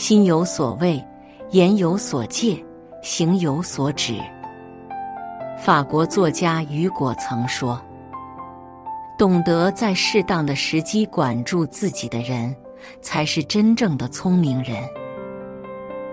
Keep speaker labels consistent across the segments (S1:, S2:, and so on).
S1: 心有所畏，言有所戒，行有所止。法国作家雨果曾说：“懂得在适当的时机管住自己的人，才是真正的聪明人。”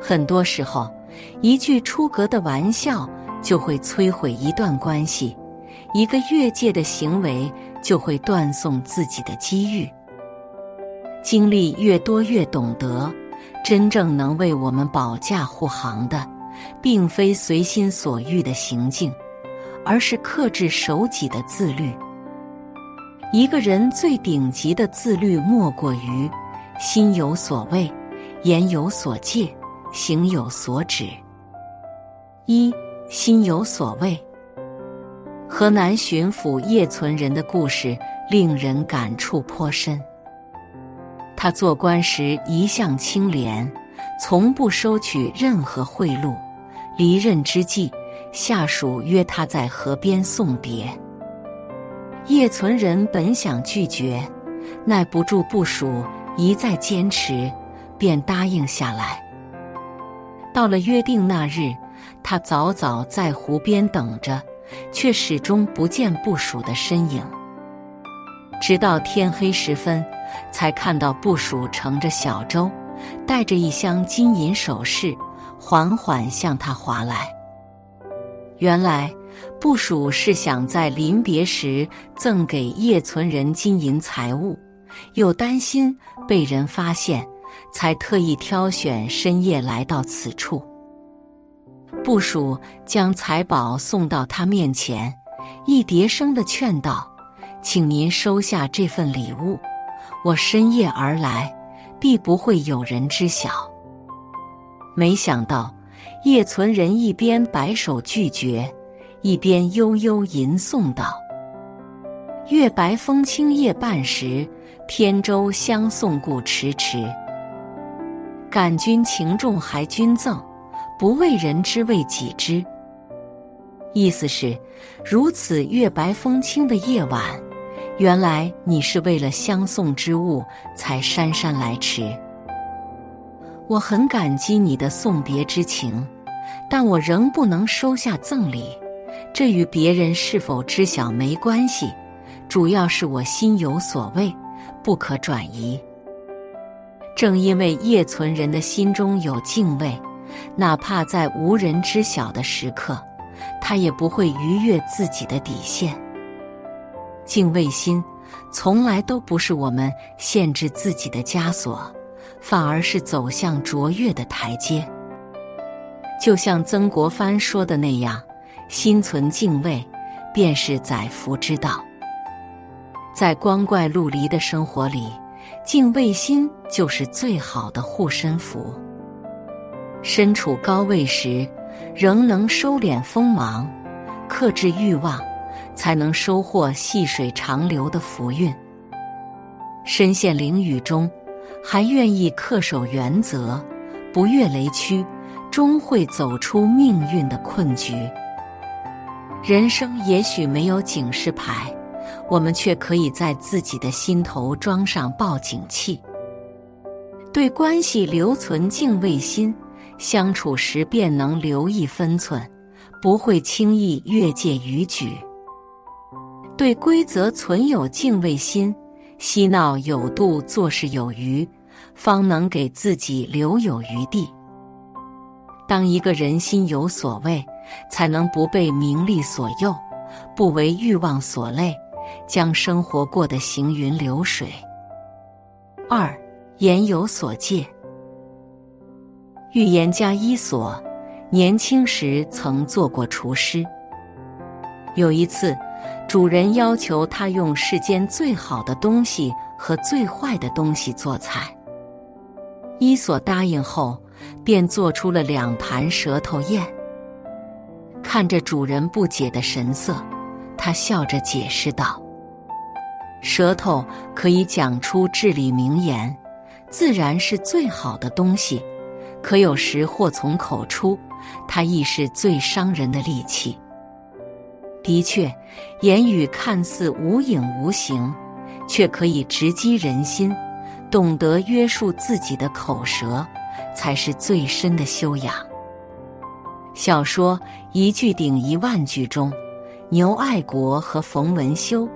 S1: 很多时候，一句出格的玩笑就会摧毁一段关系，一个越界的行为就会断送自己的机遇。经历越多，越懂得，真正能为我们保驾护航的，并非随心所欲的行径，而是克制守己的自律。一个人最顶级的自律，莫过于心有所畏，言有所戒。行有所止。一心有所畏。河南巡抚叶存仁的故事令人感触颇深。他做官时一向清廉，从不收取任何贿赂。离任之际，下属约他在河边送别。叶存仁本想拒绝，耐不住部属一再坚持，便答应下来。到了约定那日，他早早在湖边等着，却始终不见部署的身影。直到天黑时分，才看到部署乘着小舟，带着一箱金银首饰，缓缓向他划来。原来，部署是想在临别时赠给叶存仁金银财物，又担心被人发现。才特意挑选深夜来到此处。部属将财宝送到他面前，一叠声的劝道：“请您收下这份礼物，我深夜而来，必不会有人知晓。”没想到叶存仁一边摆手拒绝，一边悠悠吟诵道：“月白风清夜半时，扁舟相送故迟迟。”感君情重还君赠，不为人知为己知。意思是，如此月白风清的夜晚，原来你是为了相送之物才姗姗来迟。我很感激你的送别之情，但我仍不能收下赠礼。这与别人是否知晓没关系，主要是我心有所畏，不可转移。正因为叶存仁的心中有敬畏，哪怕在无人知晓的时刻，他也不会逾越自己的底线。敬畏心从来都不是我们限制自己的枷锁，反而是走向卓越的台阶。就像曾国藩说的那样：“心存敬畏，便是载福之道。”在光怪陆离的生活里。敬畏心就是最好的护身符。身处高位时，仍能收敛锋芒，克制欲望，才能收获细水长流的福运。身陷囹圄中，还愿意恪守原则，不越雷区，终会走出命运的困局。人生也许没有警示牌。我们却可以在自己的心头装上报警器，对关系留存敬畏心，相处时便能留意分寸，不会轻易越界逾矩；对规则存有敬畏心，嬉闹有度，做事有余，方能给自己留有余地。当一个人心有所畏，才能不被名利所诱，不为欲望所累。将生活过得行云流水。二言有所戒。预言家伊索年轻时曾做过厨师。有一次，主人要求他用世间最好的东西和最坏的东西做菜。伊索答应后，便做出了两盘舌头宴。看着主人不解的神色，他笑着解释道。舌头可以讲出至理名言，自然是最好的东西。可有时祸从口出，它亦是最伤人的利器。的确，言语看似无影无形，却可以直击人心。懂得约束自己的口舌，才是最深的修养。小说一句顶一万句中，牛爱国和冯文修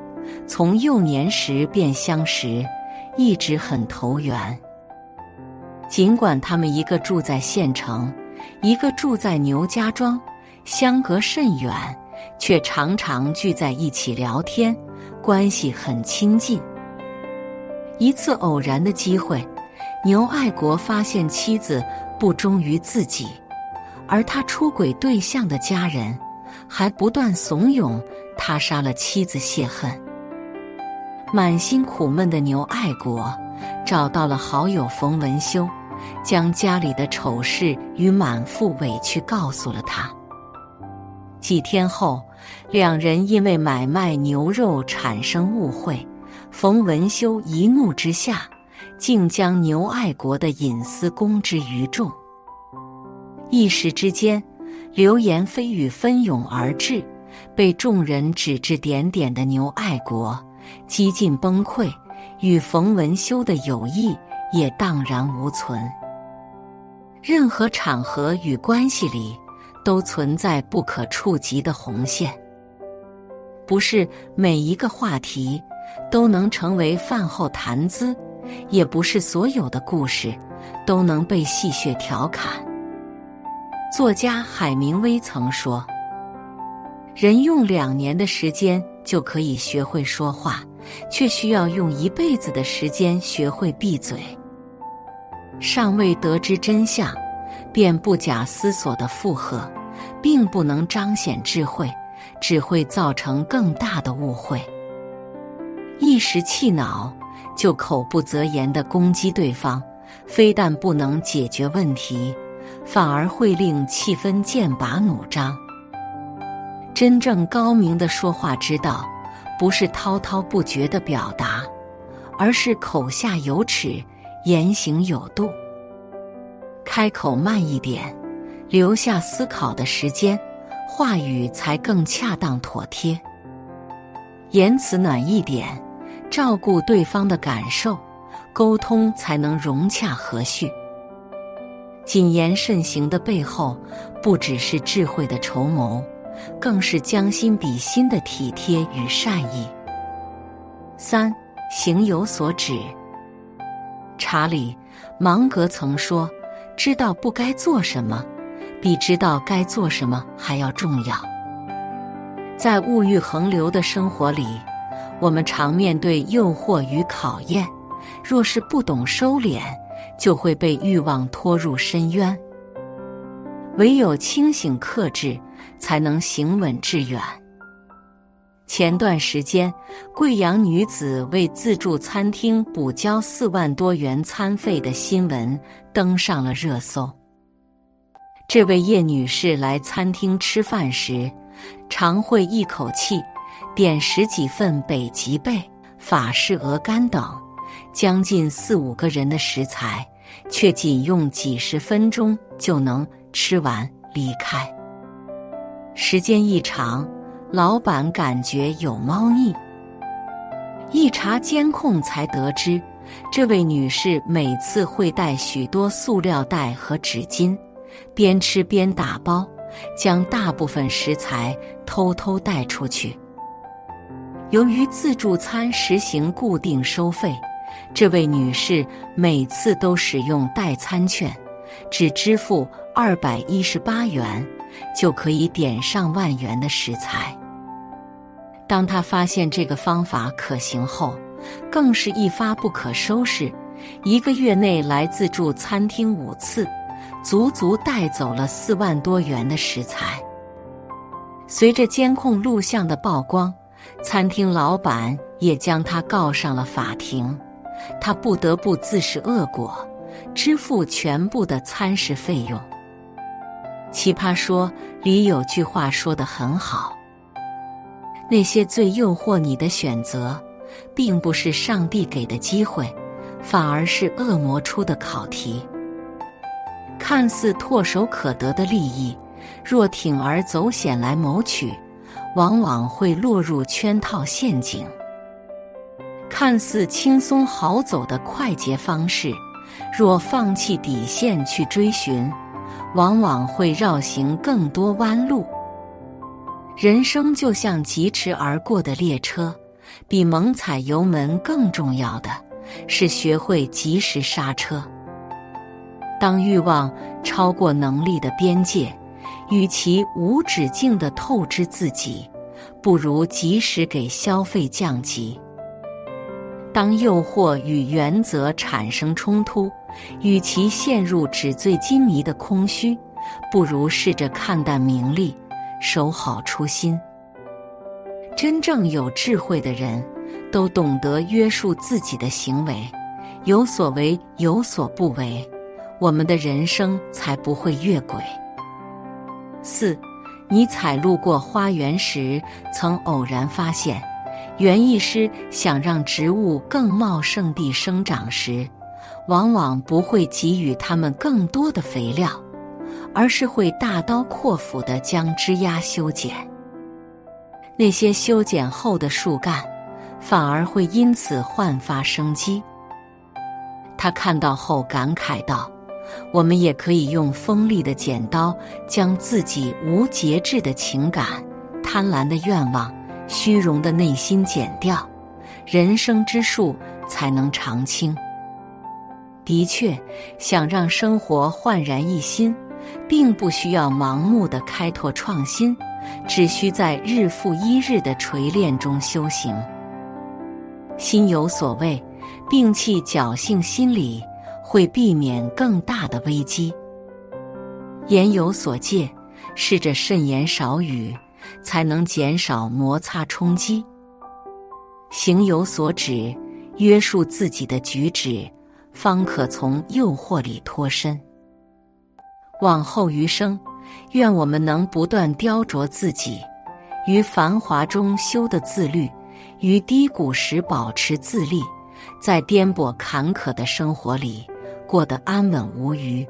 S1: 从幼年时便相识，一直很投缘。尽管他们一个住在县城，一个住在牛家庄，相隔甚远，却常常聚在一起聊天，关系很亲近。一次偶然的机会，牛爱国发现妻子不忠于自己，而他出轨对象的家人还不断怂恿他杀了妻子泄恨。满心苦闷的牛爱国找到了好友冯文修。将家里的丑事与满腹委屈告诉了他。几天后，两人因为买卖牛肉产生误会，冯文修一怒之下，竟将牛爱国的隐私公之于众。一时之间，流言蜚语纷涌而至，被众人指指点点的牛爱国几近崩溃，与冯文修的友谊。也荡然无存。任何场合与关系里，都存在不可触及的红线。不是每一个话题都能成为饭后谈资，也不是所有的故事都能被戏谑调侃。作家海明威曾说：“人用两年的时间就可以学会说话，却需要用一辈子的时间学会闭嘴。”尚未得知真相，便不假思索的附和，并不能彰显智慧，只会造成更大的误会。一时气恼就口不择言的攻击对方，非但不能解决问题，反而会令气氛剑拔弩张。真正高明的说话之道，不是滔滔不绝的表达，而是口下有尺。言行有度，开口慢一点，留下思考的时间，话语才更恰当妥帖。言辞暖一点，照顾对方的感受，沟通才能融洽和煦。谨言慎行的背后，不只是智慧的筹谋，更是将心比心的体贴与善意。三行有所指。查理·芒格曾说：“知道不该做什么，比知道该做什么还要重要。”在物欲横流的生活里，我们常面对诱惑与考验，若是不懂收敛，就会被欲望拖入深渊。唯有清醒克制，才能行稳致远。前段时间，贵阳女子为自助餐厅补交四万多元餐费的新闻登上了热搜。这位叶女士来餐厅吃饭时，常会一口气点十几份北极贝、法式鹅肝等，将近四五个人的食材，却仅用几十分钟就能吃完离开。时间一长。老板感觉有猫腻，一查监控才得知，这位女士每次会带许多塑料袋和纸巾，边吃边打包，将大部分食材偷偷带出去。由于自助餐实行固定收费，这位女士每次都使用代餐券，只支付二百一十八元。就可以点上万元的食材。当他发现这个方法可行后，更是一发不可收拾。一个月内来自助餐厅五次，足足带走了四万多元的食材。随着监控录像的曝光，餐厅老板也将他告上了法庭。他不得不自食恶果，支付全部的餐食费用。奇葩说里有句话说得很好：“那些最诱惑你的选择，并不是上帝给的机会，反而是恶魔出的考题。看似唾手可得的利益，若铤而走险来谋取，往往会落入圈套陷阱；看似轻松好走的快捷方式，若放弃底线去追寻，往往会绕行更多弯路。人生就像疾驰而过的列车，比猛踩油门更重要的是学会及时刹车。当欲望超过能力的边界，与其无止境的透支自己，不如及时给消费降级。当诱惑与原则产生冲突，与其陷入纸醉金迷的空虚，不如试着看淡名利，守好初心。真正有智慧的人，都懂得约束自己的行为，有所为，有所不为。我们的人生才不会越轨。四，尼采路过花园时，曾偶然发现，园艺师想让植物更茂盛地生长时，往往不会给予它们更多的肥料，而是会大刀阔斧地将枝丫修剪。那些修剪后的树干，反而会因此焕发生机。他看到后感慨道。我们也可以用锋利的剪刀，将自己无节制的情感、贪婪的愿望、虚荣的内心减掉，人生之树才能常青。的确，想让生活焕然一新，并不需要盲目的开拓创新，只需在日复一日的锤炼中修行。心有所畏，摒弃侥幸心理。会避免更大的危机。言有所戒，试着慎言少语，才能减少摩擦冲击。行有所止，约束自己的举止，方可从诱惑里脱身。往后余生，愿我们能不断雕琢自己，于繁华中修的自律，于低谷时保持自立，在颠簸坎坷的生活里。过得安稳无虞。